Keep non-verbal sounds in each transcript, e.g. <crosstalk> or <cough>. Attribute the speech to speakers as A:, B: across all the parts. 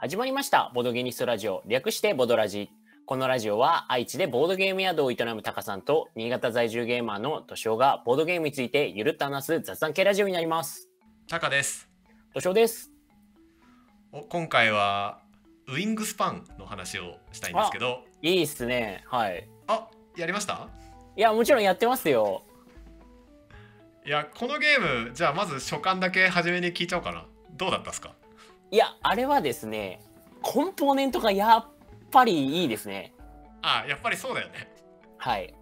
A: 始まりました。ボドゲニストラジオ。略してボドラジ。このラジオは愛知でボードゲーム宿を営むタカさんと新潟在住ゲーマーのトシオがボードゲームについてゆるっと話す雑談系ラジオになります。
B: タカです
A: トシオです。
B: お今回はウィングスパンの話をしたいんですけど
A: いいっすね。はい。
B: あやりました？
A: いや、もちろんやってますよ。
B: いやこのゲームじゃあまず初巻だけ初めに聞いちゃおうかなどうだったっすか？
A: いや、あれはですね、コンポーネントがやっぱりいいですね。
B: あやっぱりそうだよね
A: はい。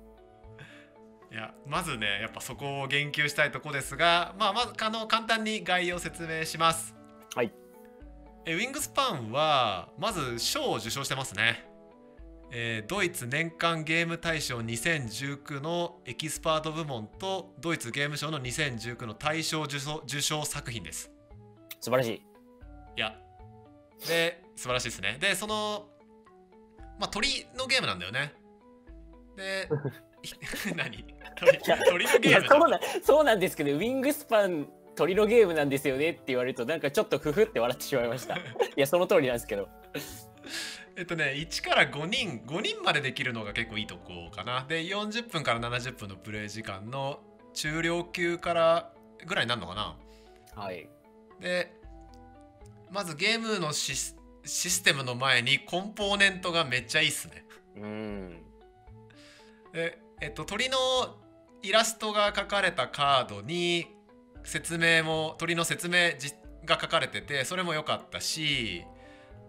B: いやまずねやっぱそこを言及したいとこですがまあまずあの簡単に概要を説明します
A: はい
B: えウィングスパンはまず賞を受賞してますねえードイツ年間ゲーム大賞2019のエキスパート部門とドイツゲーム賞の2019の大賞受賞受賞作品です
A: 素晴らしい。
B: いや。で素晴らしいですね。でそのまあ鳥のゲームなんだよね。で <laughs> 何？鳥
A: や
B: 鳥のゲーム
A: そうなそうなんですけど、ウィングスパン、鳥のゲームなんですよねって言われると、なんかちょっとふふって笑ってしまいました。<laughs> いや、その通りなんですけど。
B: えっとね1から5人5人までできるのが結構いいとこかな。で40分から70分のプレイ時間の中量級からぐらいになるのかな。
A: はい。
B: でまずゲームのシスシステムの前にコンポーネントがめっちゃいいっすね
A: うん。
B: でえっと鳥のイラストが描かれたカードに説明も鳥の説明じが書かれててそれも良かったし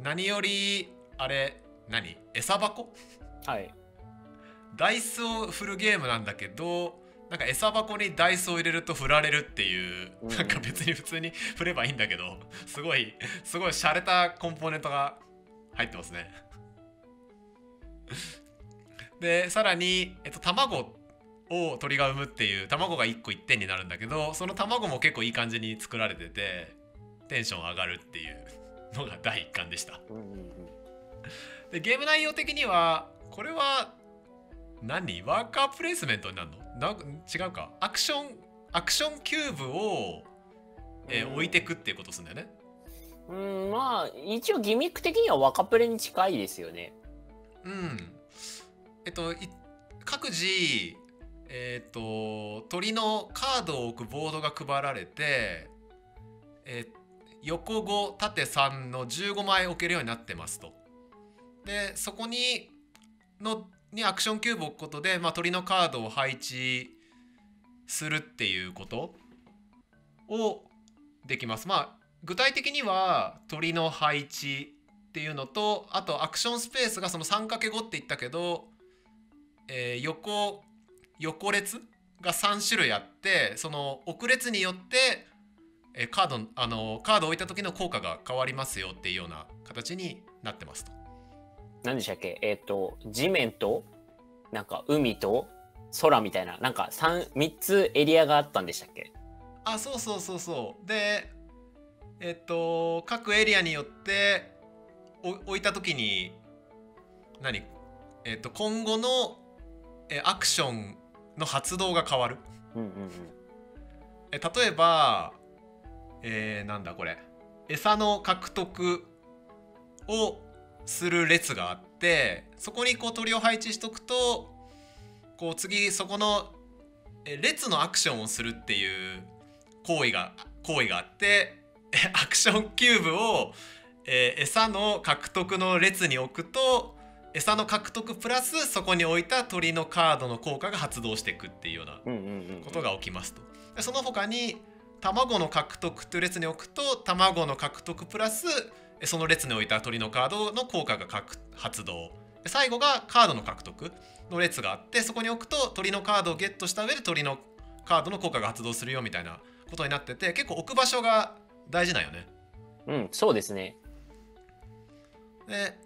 B: 何よりあれ何？餌箱？
A: はい。
B: ダイスを振るゲームなんだけどなんか餌箱にダイスを入れると振られるっていう、
A: うん。
B: なんか別に普通に振ればいいんだけど <laughs> すごいすごい洒落たコンポーネントが入ってますね。<laughs> でさらに、えっと、卵を鳥が産むっていう卵が1個1点になるんだけどその卵も結構いい感じに作られててテンション上がるっていうのが第1巻でした。
A: うんうんうん。
B: でゲーム内容的にはこれは何？ワーカープレイスメントになるの？な違うかアクションアクションキューブを、えー
A: うん
B: 置いてくっていうことするんだよね
A: うん、まあ、一応ギミック的にはワカプレに近いですよね。
B: うんえっとい各自えっと鳥のカードを置くボードが配られて、えー横5縦3の15枚置けるようになってますと。でそこにのにアクションキューブを置くことで、まあ、鳥のカードを配置するっていうことをできます。まあ具体的には鳥の配置っていうのとあとアクションスペースがその 3×5 って言ったけど、えー横横列が3種類あってその奥列によって、えーカードあのカードを置いた時の効果が変わりますよっていうような形になってますと。
A: 何でしたっけ？えっ、と、地面と、なんか海と空みたいな、なんか3、三つエリアがあったんでしたっけ？
B: あそうそうそうそう。でえっと各エリアによってお置いた時に何？えっと今後のえアクションの発動が変わる。
A: うんうん。
B: え例えばえーなんだこれ。餌の獲得をする列があってそこにこう鳥を配置しとくとこう次そこのえ列のアクションをするっていう行為が行為があってえ <laughs> アクションキューブを、えー餌の獲得の列に置くと餌の獲得プラスそこに置いた鳥のカードの効果が発動していくっていうような。ことが起きますと。でその他に卵の獲得という列に置くと卵の獲得プラスえその列に置いた鳥のカードの効果が獲発動で最後がカードの獲得の列があってそこに置くと鳥のカードをゲットした上で鳥のカードの効果が発動するよみたいなことになってて結構置く場所が大事なんよね。
A: うん、そうですね。
B: で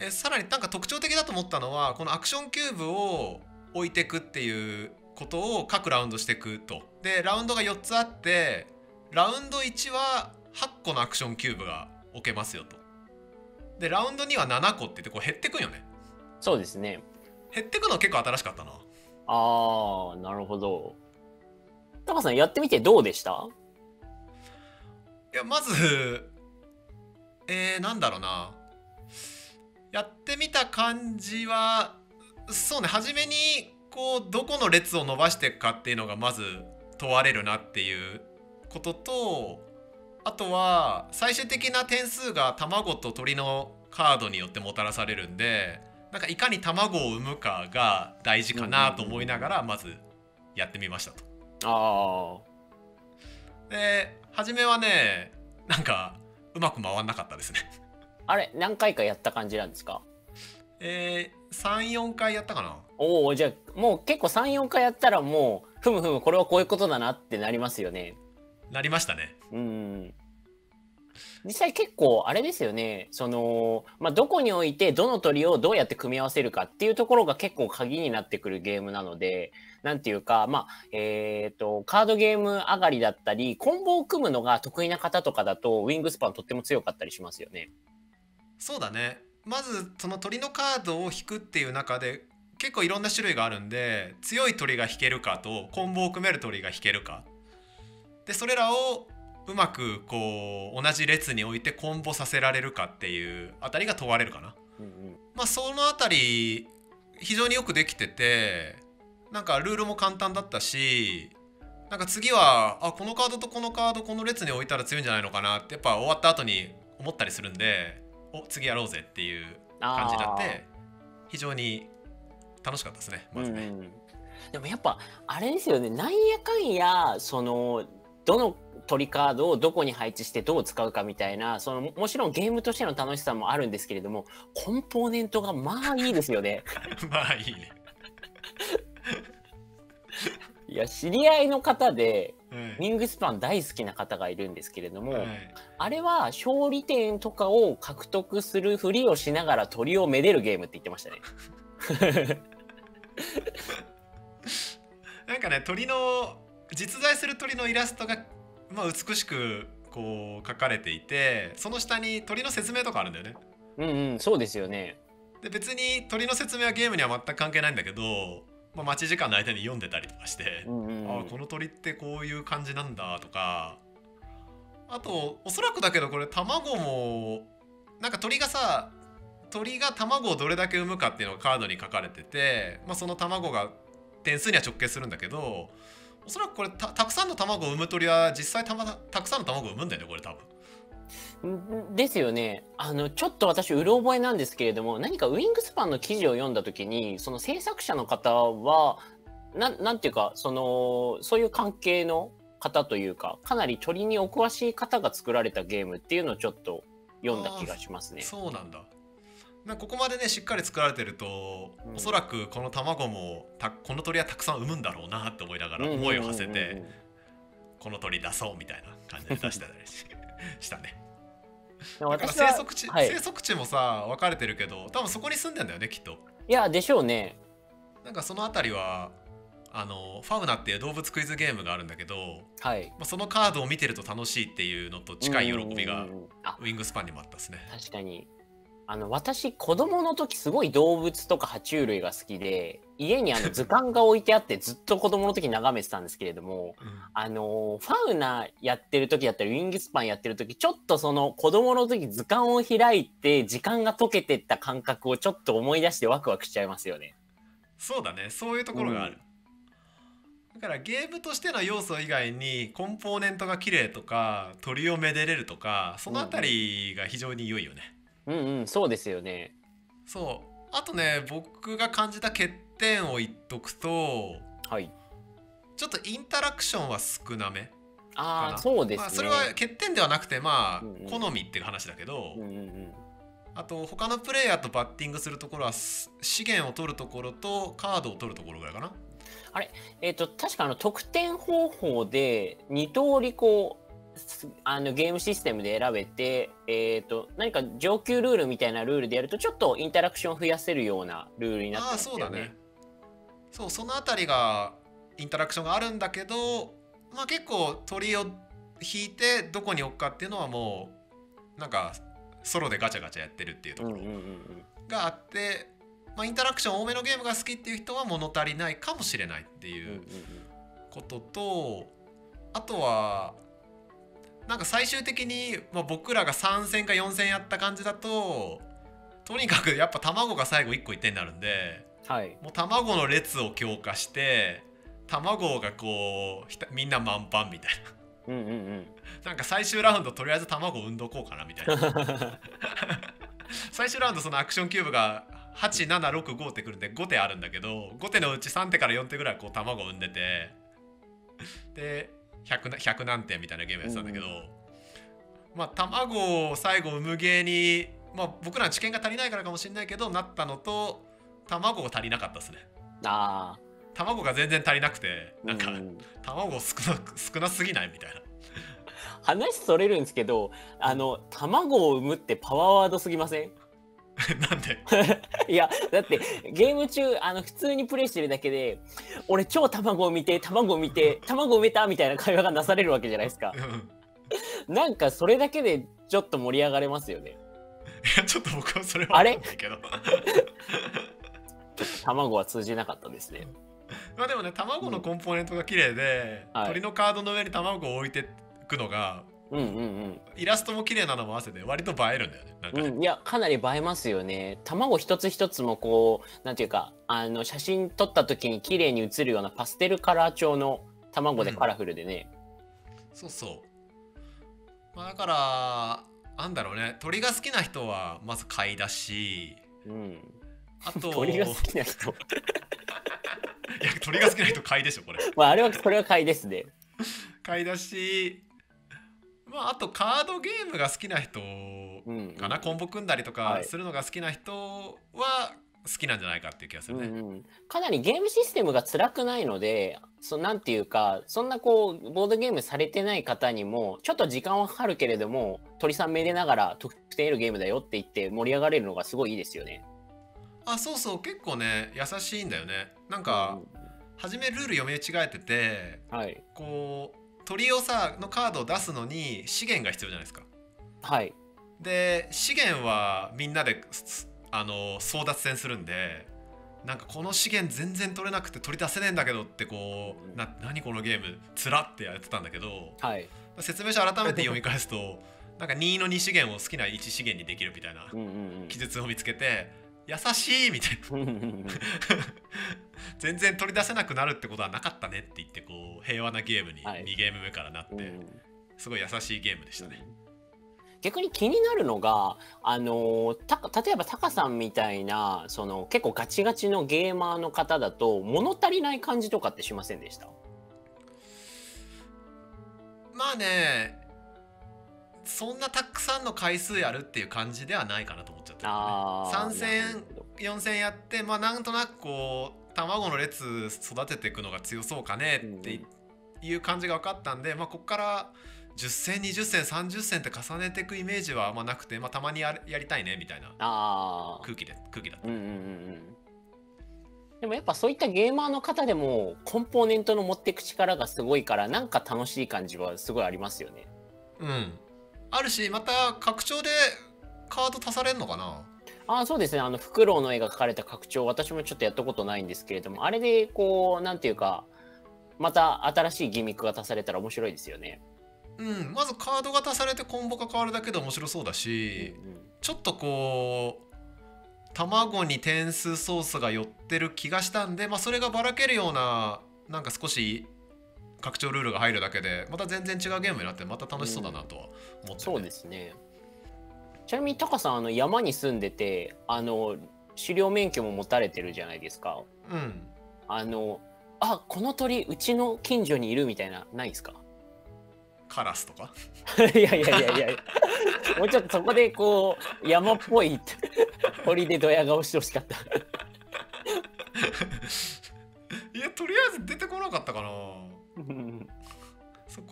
B: えさらになんか特徴的だと思ったのはこのアクションキューブを置いていくっていうことを各ラウンドしていくとでラウンドが4つあってラウンド1は8個のアクションキューブが置けますよと。でラウンド2は7個って言ってこう減ってくんよね。
A: そうですね。
B: 減ってくの結構新しかったな。
A: あー、なるほど。タカさんやってみてどうでした？
B: いやまずえー、なんだろうな。やってみた感じはそうね初めにこうどこの列を伸ばしていくかっていうのがまず問われるなっていうこととあとは最終的な点数が卵と鳥のカードによってもたらされるんでなんかいかに卵を産むかが大事かなと思いながらまずやってみましたと。
A: あ
B: で初めはねなんかうまく回んなかったですね。
A: あ。あれ、何回かやった感じなんですか？
B: えー、34回やったかな
A: おおじゃあもう結構34回やったらもうふむふむこれはこういうことだなってなりますよね
B: なりましたね。
A: うん実際結構あれですよねその、まあ、どこに置いてどの鳥をどうやって組み合わせるかっていうところが結構鍵になってくるゲームなのでなんていうかまあえっ、とカードゲーム上がりだったりコンボを組むのが得意な方とかだとウィングスパンとっても強かったりしますよね。
B: そうだねまずその鳥のカードを引くっていう中で結構いろんな種類があるんで強い鳥が引けるかとコンボを組める鳥が引けるかでそれらをうまくこう同じ列に置いてコンボさせられるかっていうあたりが問われるかな。
A: うんうん
B: まあそのあたり非常によくできててなんかルールも簡単だったしなんか次はあこのカードとこのカードこの列に置いたら強いんじゃないのかなってやっぱ終わった後に思ったりするんでお次やろうぜっていう感じになって非常に楽しかったですねまずね。
A: うんうんでもやっぱあれですよねなんやかんやそのどの鳥カードをどこに配置してどう使うかみたいなそのもちろんゲームとしての楽しさもあるんですけれどもコンポーネントがまあいいですよね。<laughs>
B: まあいいね。
A: いや知り合いの方で
B: はい
A: ウィングスパン大好きな方がいるんですけれども、
B: はい
A: あれは勝利点とかを獲得するふりをしながら鳥をめでるゲームって言ってましたね。<laughs>
B: なんかね鳥の実在する鳥のイラストが、まあ、美しくこう描かれていてその下に鳥の説明とかあるんだよね。
A: うんうんそうですよね。
B: で別に鳥の説明はゲームには全く関係ないんだけど、まあ、待ち時間の間に読んでたりとかして、
A: うんうんうん
B: ああこの鳥ってこういう感じなんだとかあとおそらくだけどこれ卵もなんか鳥がさ鳥が卵をどれだけ産むかっていうのがカードに書かれてて、まあ、その卵が点数には直結するんだけどおそらくこれたたくさんの卵を産む鳥は実際た,、ま、たくさんの卵を産むんだよねこれ多分。
A: んですよねあのちょっと私うろ覚えなんですけれども何かウィングスパンの記事を読んだ時にその制作者の方はなんなんていうかそのそういう関係の方というかかなり鳥にお詳しい方が作られたゲームっていうのをちょっと読んだ気がしますね。
B: そうなんだなここまでねしっかり作られてると、
A: うん。
B: おそらくこの卵もたこの鳥はたくさん産むんだろうなって思いながら思いを馳せてこの鳥出そうみたいな感じで出してたりし <laughs> したね。だから生息地、
A: はい。
B: 生息地もさ分かれてるけど多分そこに住んでんだよねきっと。
A: いやでしょうね。
B: なんかそのあたりはあのファウナっていう動物クイズゲームがあるんだけど、
A: はい。
B: まあ、そのカードを見てると楽しいっていうのと近い喜びがウィングスパンにもあったですね。
A: 確かにあの私子供の時すごい動物とか爬虫類が好きで家にあの図鑑が置いてあってずっと子供の時眺めてたんですけれども
B: うん。
A: あのファウナやってる時だったりウィングスパンやってる時ちょっとその子供の時図鑑を開いて時間が解けてった感覚をちょっと思い出してワクワクしちゃいますよね。
B: そうだね。そういうところがある、だからゲームとしての要素以外にコンポーネントが綺麗とか鳥をめでれるとかそのあたりが非常に良いよね、
A: うんうんそうですよね。
B: そうあとね僕が感じた欠点を言っとくと
A: はい。
B: ちょっとインタラクションは少なめ
A: ああそうですね。
B: まあ、それは欠点ではなくてまあ、
A: うんうん
B: 好みっていう話だけど、
A: うんうんうん
B: あと他のプレイヤーとバッティングするところはす資源を取るところとカードを取るところぐらいかな
A: えっ、と確かあの得点方法で2通りこうすあのゲームシステムで選べて、えっと何か上級ルールみたいなルールでやるとちょっとインタラクション増やせるようなルールになって
B: ああ
A: ますよね。
B: そうだね。そうそのあたりがインタラクションがあるんだけどまあ結構鳥を引いてどこに置くかっていうのはもうなんかソロでガチャガチャやってるっていうところがあって、まあ、インタラクション多めのゲームが好きっていう人は物足りないかもしれないっていうこととあとはなんか最終的に、まあ、僕らが3戦か4戦やった感じだととにかくやっぱ卵が最後1個1点になるんで
A: はい。
B: もう卵の列を強化して卵がこうひたみんな満帆みたい
A: うんうんうん。
B: ななんか最終ラウンドとりあえず卵を産んどこうかなみたいな。<laughs> 最終ラウンドそのアクションキューブが8765ってくるんで5手あるんだけど5手のうち3手から4手ぐらいこう卵を産んでて。で 100, な100何点みたいなゲームやってたんだけど、まあ卵を最後産むゲーに、まあ、僕らの知見が足りないからかもしれないけどなったのと卵が足りなかったですね。
A: あ
B: 卵が全然足りなくて
A: あ
B: なんか、
A: うん
B: 卵少な少なすぎないみたいな。
A: 話それるんですけどあの卵を産むってパワーワードすぎません？<laughs>
B: なんで？<laughs>
A: いやだってゲーム中あの普通にプレイしてるだけで俺超卵を見て卵を見て卵を埋めたみたいな会話がなされるわけじゃないですか。
B: うん。
A: なんかそれだけでちょっと盛り上がれますよね。
B: いやちょっと僕はそれは
A: あれ？
B: けど。<laughs>
A: 卵は通じなかったですね。
B: まあでもね卵のコンポーネントが綺麗で、
A: はい。
B: 鳥のカードの上に卵を置いていくのが
A: うんうん
B: イラストも綺麗なのも合わせて割と映えるんだよねなんかね、
A: うん、うん、いやかなり映えますよね。卵一つ一つもこうなんていうかあの写真撮った時に綺麗に写るようなパステルカラー調の卵でカラフルでね、
B: そうそう。まあだからなんだろうね。鳥が好きな人はまず買いだし。
A: うん、
B: あと
A: 鳥が好きな人？<laughs>
B: いや鳥が好きな人買いでしょこれ。
A: まああれはこれは買いですね。
B: 買いだしまああとカードゲームが好きな人
A: うん
B: かな、コンボ組んだりとか
A: はい。
B: するのが好きな人は好きなんじゃないかっていう気がするね、
A: うんうん、かなりゲームシステムが辛くないのでそなんていうかそんなこうボードゲームされてない方にもちょっと時間はかかるけれども鳥さんめでながら得点得るゲームだよって言って盛り上がれるのがすごいいいですよね。
B: あそうそう。結構ね優しいんだよね。なんか、初めルール読み違えてて
A: うんはい。
B: こう鳥をさのカードを出すのに資源が必要じゃないですか。
A: はい。
B: で資源はみんなですあの争奪戦するんでなんかこの資源全然取れなくて取り出せねえんだけどってこうな何このゲーム？つらってやってたんだけど
A: はい。
B: 説明書改めて読み返すとなんか2の2資源を好きな1資源にできるみたいな記述を見つけて優しいみたいな。全然取り出せなくなるってことはなかったねって言ってこう平和なゲームに
A: はい。
B: 2ゲーム目からなって、
A: うん。うん
B: すごい優しいゲームでしたね。
A: 逆に気になるのが、あのた例えばタカさんみたいなその結構ガチガチのゲーマーの方だと物足りない感じとかってしませんでした？
B: まあねそんなたくさんの回数やるっていう感じではないかなと思っちゃった、
A: あー
B: 3戦
A: なるほど
B: 4戦やってまあなんとなくこう卵の列育てていくのが強そうかねっていう感じが分かったんで、まあここから10戦20戦30戦って重ねていくイメージはあんまなくて、まあ、たまにややりたいねみたいな空気で空気だった。
A: うんうんうんうん。でもやっぱそういったゲーマーの方でもコンポーネントの持っていく力がすごいからなんか楽しい感じはすごいありますよね。
B: うん、あるしまた拡張でカード足されんのかな？
A: ああそうですね。あのフクロウの絵が描かれた拡張私もちょっとやったことないんですけれどもあれでこうなんていうかまた新しいギミックが足されたら面白いですよね。
B: うん、まずカードが足されてコンボが変わるだけで面白そうだし、
A: うんうん。
B: ちょっとこう卵に点数ソースが寄ってる気がしたんで、まあ、それがばらけるようななんか少し拡張ルールが入るだけでまた全然違うゲームになってまた楽しそうだなとは思ってる、ね
A: そうですね。ちなみにタカさんあの山に住んでてあの狩猟免許も持たれてるじゃないですか。
B: うん
A: あのあこの鳥うちの近所にいるみたいなないですか？
B: カラスとか？<laughs>
A: いやいやいやいやもうちょっとそこでこう山っぽい鳥でドヤ顔してほしかった。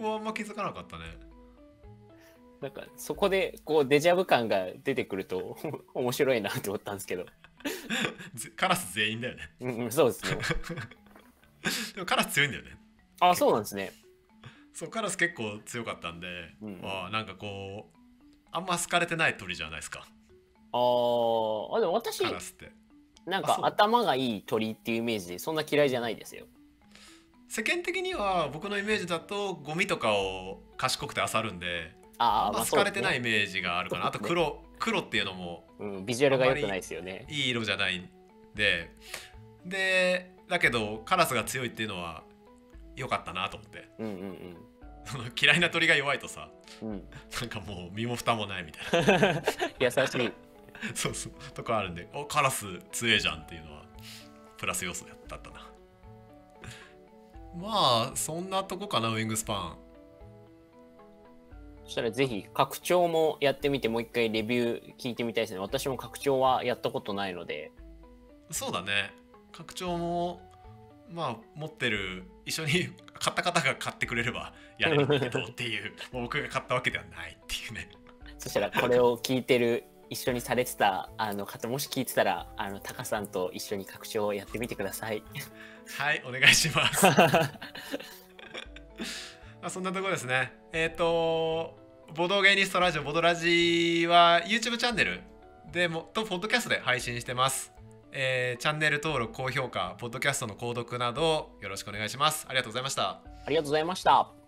B: こはあんま気づかなかったね。
A: なんかそこでこうデジャブ感が出てくると <laughs> 面白いなと思ったんですけど、<laughs>
B: ぜカラス全員だよね。
A: うんうん、そうですね。<laughs>
B: でもカラス強いんだよね。
A: あそうなんですね。
B: そうカラス結構強かったんで、
A: うん。
B: ああなんかこうあんま好かれてない鳥じゃないですか。
A: あー。あでも私
B: カラスって。
A: なんか頭がいい鳥っていうイメージでそんな嫌いじゃないですよ。
B: 世間的には僕のイメージだとゴミとかを賢くて漁るんで
A: ああ、
B: あんま好かれてないイメージがあるかな、あと黒黒っていうのも
A: うん、ビジュアルが良くないですよね。
B: いい色じゃないんで。でだけどカラスが強いっていうのは良かったなと思って。
A: うんうん
B: その嫌いな鳥が弱いとさ
A: うん。うん、
B: なんかもう身も蓋もないみたいな。<laughs>
A: 優しい。
B: そうそう。とこあるんでおカラス強えじゃんっていうのはプラス要素だったなまあそんなとこかなウィングスパン
A: そしたらぜひ拡張もやってみてもう一回レビュー聞いてみたいですね。私も拡張はやったことないので。
B: そうだね拡張もまあ持ってる一緒に買った方が買ってくれればやれるけどってい <laughs> う僕が買ったわけではないっていうね
A: そしたらこれを聞いてる一緒にされてたあの方もし聞いてたらあのタカさんと一緒に拡張をやってみてください。
B: はいお願いします。<laughs> まあそんなところですね。えっ、とボドゲニストラジオボドラジは YouTube チャンネルでもとポッドキャストで配信してます。えーチャンネル登録高評価ポッドキャストの購読などよろしくお願いします。ありがとうございました。
A: ありがとうございました。